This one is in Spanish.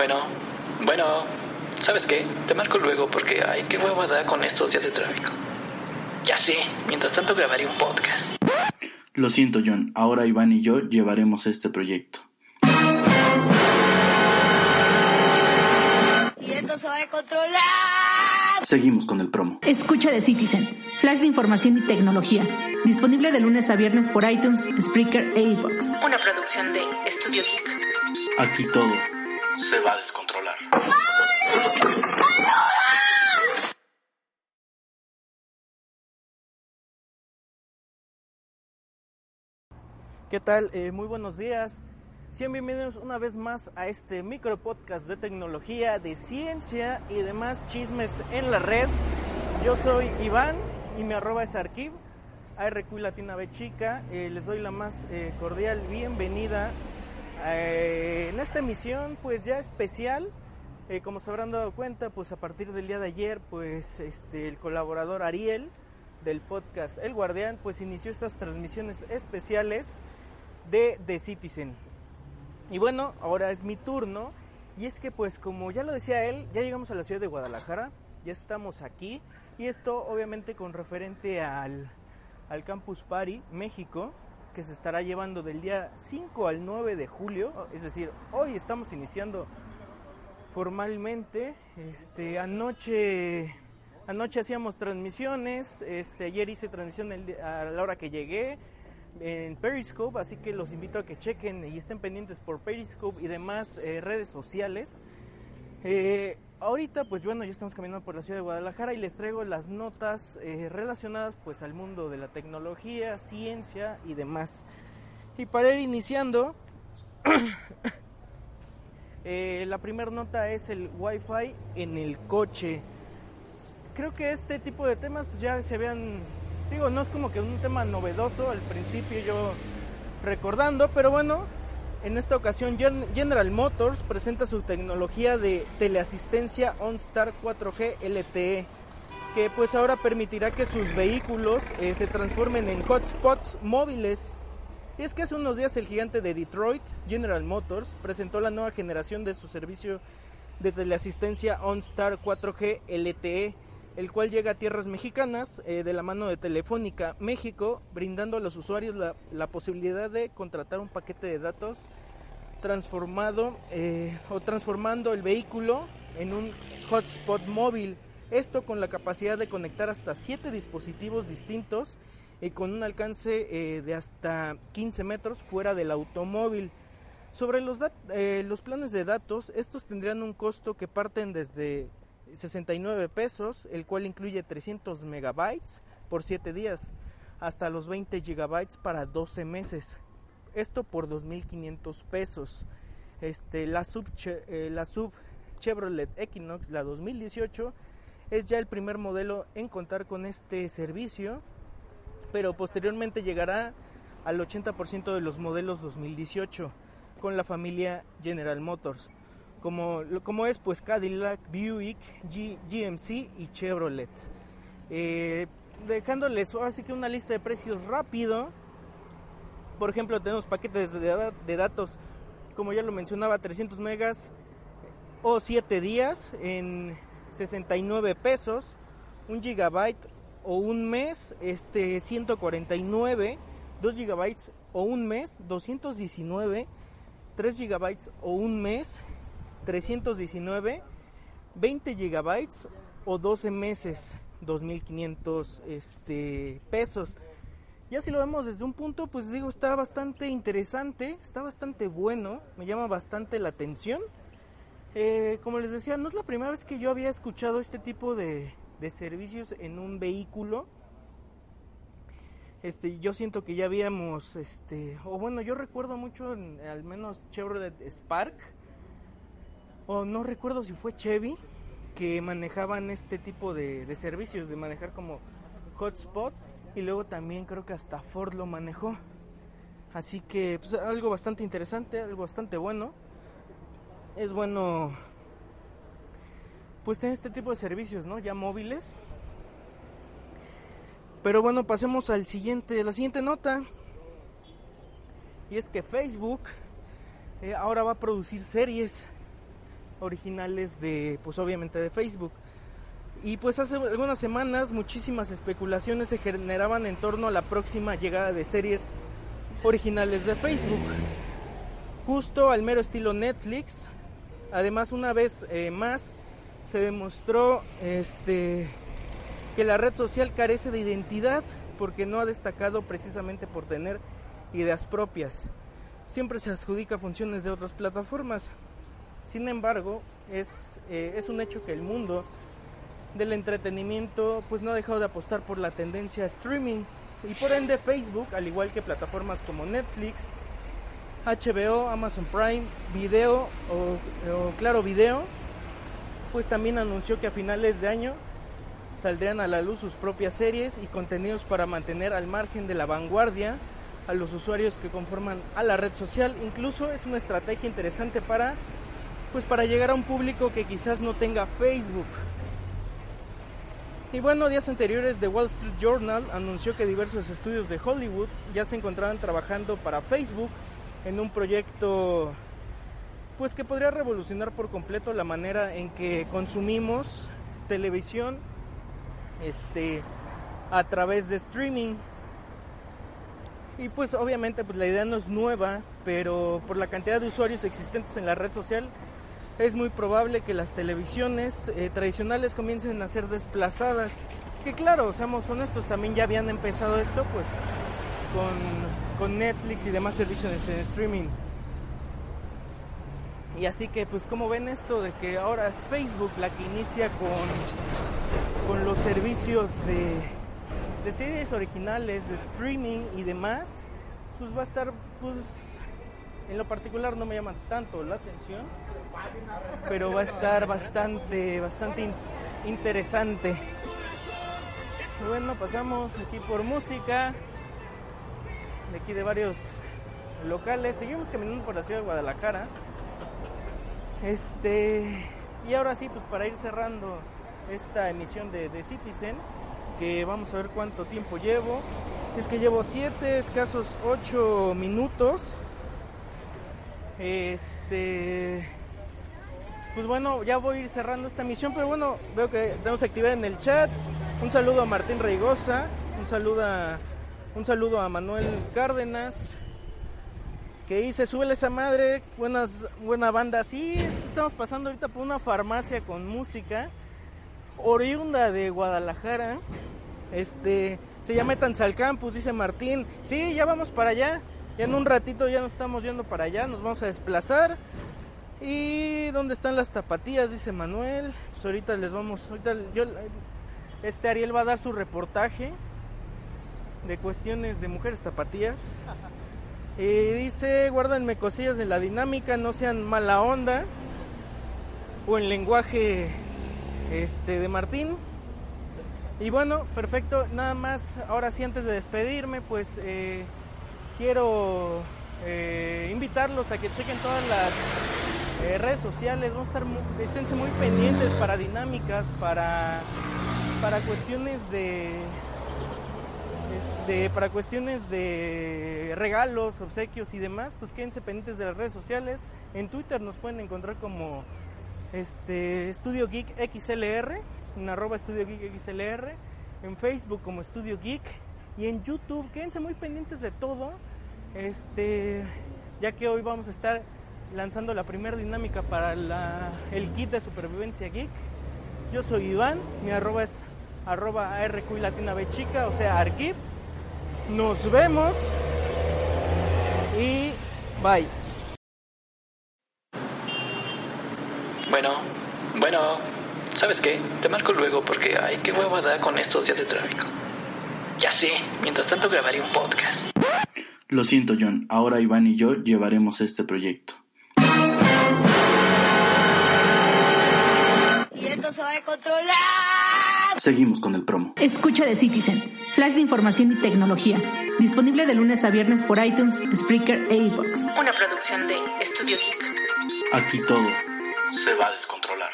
Bueno, bueno, ¿sabes qué? Te marco luego porque, ay, qué hueva da con estos días de tráfico. Ya sé, mientras tanto grabaré un podcast. Lo siento, John. Ahora Iván y yo llevaremos este proyecto. Y esto se va a controlar. Seguimos con el promo. Escucha de Citizen, flash de información y tecnología. Disponible de lunes a viernes por iTunes, Spreaker e iVoox. Una producción de Estudio Geek. Aquí todo se va a descontrolar. ¿Qué tal? Eh, muy buenos días. Sean bienvenidos una vez más a este micro podcast de tecnología, de ciencia y demás chismes en la red. Yo soy Iván y mi arroba es arquiv, ARQ Latina B chica. Eh, les doy la más eh, cordial bienvenida eh, en esta emisión pues ya especial. Eh, como se habrán dado cuenta, pues a partir del día de ayer, pues este, el colaborador Ariel del podcast El Guardián, pues inició estas transmisiones especiales de The Citizen. Y bueno, ahora es mi turno. Y es que pues como ya lo decía él, ya llegamos a la ciudad de Guadalajara, ya estamos aquí. Y esto obviamente con referente al, al Campus Party México, que se estará llevando del día 5 al 9 de julio. Es decir, hoy estamos iniciando formalmente. Este, anoche, anoche hacíamos transmisiones, este, ayer hice transmisión a la hora que llegué en Periscope, así que los invito a que chequen y estén pendientes por Periscope y demás eh, redes sociales. Eh, ahorita, pues bueno, ya estamos caminando por la ciudad de Guadalajara y les traigo las notas eh, relacionadas pues al mundo de la tecnología, ciencia y demás. Y para ir iniciando, eh, la primera nota es el Wi-Fi en el coche. Creo que este tipo de temas pues ya se vean, digo, no es como que un tema novedoso al principio yo recordando, pero bueno, en esta ocasión Gen- General Motors presenta su tecnología de teleasistencia OnStar 4G LTE, que pues ahora permitirá que sus vehículos eh, se transformen en hotspots móviles. Y es que hace unos días el gigante de Detroit, General Motors, presentó la nueva generación de su servicio de teleasistencia OnStar 4G LTE, el cual llega a tierras mexicanas eh, de la mano de Telefónica México, brindando a los usuarios la, posibilidad de contratar un paquete de datos transformado eh, o transformando el vehículo en un hotspot móvil. Esto con la capacidad de conectar hasta 7 dispositivos distintos y con un alcance eh, de hasta 15 metros fuera del automóvil. Sobre los, los planes de datos, estos tendrían un costo que parten desde 69 pesos, el cual incluye 300 megabytes por 7 días, hasta los 20 gigabytes para 12 meses. Esto por 2.500 pesos. Este, la, sub, eh, la sub Chevrolet Equinox, la 2018, es ya el primer modelo en contar con este servicio, pero posteriormente llegará al 80% de los modelos 2018 con la familia General Motors, como, como es pues Cadillac, Buick, GMC y Chevrolet. Eh, dejándoles así que una lista de precios rápido, por ejemplo tenemos paquetes de datos, como ya lo mencionaba, 300 megas o 7 días en 69 pesos, un gigabyte o un mes, este 149, 2 gigabytes o un mes, 219, 3 gigabytes o un mes, 319, 20 gigabytes o 12 meses, 2.500 este, pesos. Ya si lo vemos desde un punto, pues digo, está bastante interesante, está bastante bueno, me llama bastante la atención. Eh, como les decía, no es la primera vez que yo había escuchado este tipo de, de servicios en un vehículo. Este, yo siento que ya habíamos, este, o bueno, yo recuerdo mucho, en, al menos Chevrolet Spark, o no recuerdo si fue Chevy, que manejaban este tipo de, servicios, de manejar como hotspot, y luego también creo que hasta Ford lo manejó. Así que pues, algo bastante interesante, algo bastante bueno. Es bueno pues tener este tipo de servicios, ¿no? Ya móviles. Pero bueno, pasemos al siguiente, la siguiente nota. Y es que Facebook eh, ahora va a producir series. Originales de, pues obviamente de Facebook. Y pues hace algunas semanas muchísimas especulaciones se generaban en torno a la próxima llegada de series originales de Facebook. Justo al mero estilo Netflix. Además, una vez eh, más se demostró este, que la red social carece de identidad porque no ha destacado precisamente por tener ideas propias. Siempre se adjudica funciones de otras plataformas. Sin embargo, es, eh, es un hecho que el mundo del entretenimiento pues no ha dejado de apostar por la tendencia streaming y por ende Facebook, al igual que plataformas como Netflix, HBO, Amazon Prime, Video o, Claro Video, pues también anunció que a finales de año saldrían a la luz sus propias series y contenidos para mantener al margen de la vanguardia a los usuarios que conforman a la red social. Incluso es una estrategia interesante para pues para llegar a un público que quizás no tenga Facebook. Y bueno, días anteriores The Wall Street Journal anunció que diversos estudios de Hollywood ya se encontraban trabajando para Facebook en un proyecto pues que podría revolucionar por completo la manera en que consumimos televisión este a través de streaming. Y pues obviamente pues la idea no es nueva, pero por la cantidad de usuarios existentes en la red social es muy probable que las televisiones eh, tradicionales comiencen a ser desplazadas. Que claro, seamos honestos, también ya habían empezado esto pues con, con Netflix y demás servicios de streaming. Y así que pues como ven esto de que ahora es Facebook la que inicia con, con los servicios de, de series originales, de streaming y demás, pues va a estar pues en lo particular no me llama tanto la atención pero va a estar bastante, bastante interesante. Bueno, pasamos aquí por música, de aquí de varios locales. Seguimos caminando por la ciudad de Guadalajara. Este, y ahora sí, pues para ir cerrando esta emisión de, de Citizen, que vamos a ver cuánto tiempo llevo. Es que llevo 7, escasos 8 minutos. Este pues bueno, ya voy a ir cerrando esta misión, pero bueno, veo que tenemos actividad en el chat. Un saludo a Martín Reigosa, un saludo a, un saludo a Manuel Cárdenas, que dice, súbele esa madre, buenas, buena banda. Sí, estamos pasando ahorita por una farmacia con música, oriunda de Guadalajara, este, se llama Tanzal Campus, dice Martín. Sí, ya vamos para allá, ya en un ratito ya nos estamos yendo para allá, nos vamos a desplazar. ¿Y dónde están las tapatías? Dice Manuel. Pues ahorita les vamos. Ahorita yo, este Ariel va a dar su reportaje de cuestiones de mujeres tapatías. Y dice: guárdenme cosillas de la dinámica, no sean mala onda. O en lenguaje este, de Martín. Y bueno, perfecto. Nada más, ahora sí, antes de despedirme, pues eh, quiero eh, invitarlos a que chequen todas las eh, redes sociales, vamos a estar, muy, esténse muy pendientes para dinámicas, para, para cuestiones de, este, para cuestiones de regalos, obsequios y demás, pues quédense pendientes de las redes sociales. En Twitter nos pueden encontrar como este Estudio Geek XLR, en arroba Estudio Geek XLR, en Facebook como Estudio Geek y en YouTube. Quédense muy pendientes de todo, este, ya que hoy vamos a estar lanzando la primera dinámica para el kit de supervivencia geek. Yo soy Iván, mi arroba es arroba ARQ Latina B chica, o sea, Arquip. Nos vemos y bye. Bueno, bueno, ¿sabes qué? Te marco luego porque, ay, qué hueva da con estos días de tráfico. Ya sé, mientras tanto grabaré un podcast. Lo siento, John. Ahora Iván y yo llevaremos este proyecto. Se va a controlar. Seguimos con el promo. Escucha de Citizen, flash de información y tecnología. Disponible de lunes a viernes por iTunes, Spreaker e iBox. Una producción de Estudio Geek. Aquí todo se va a descontrolar.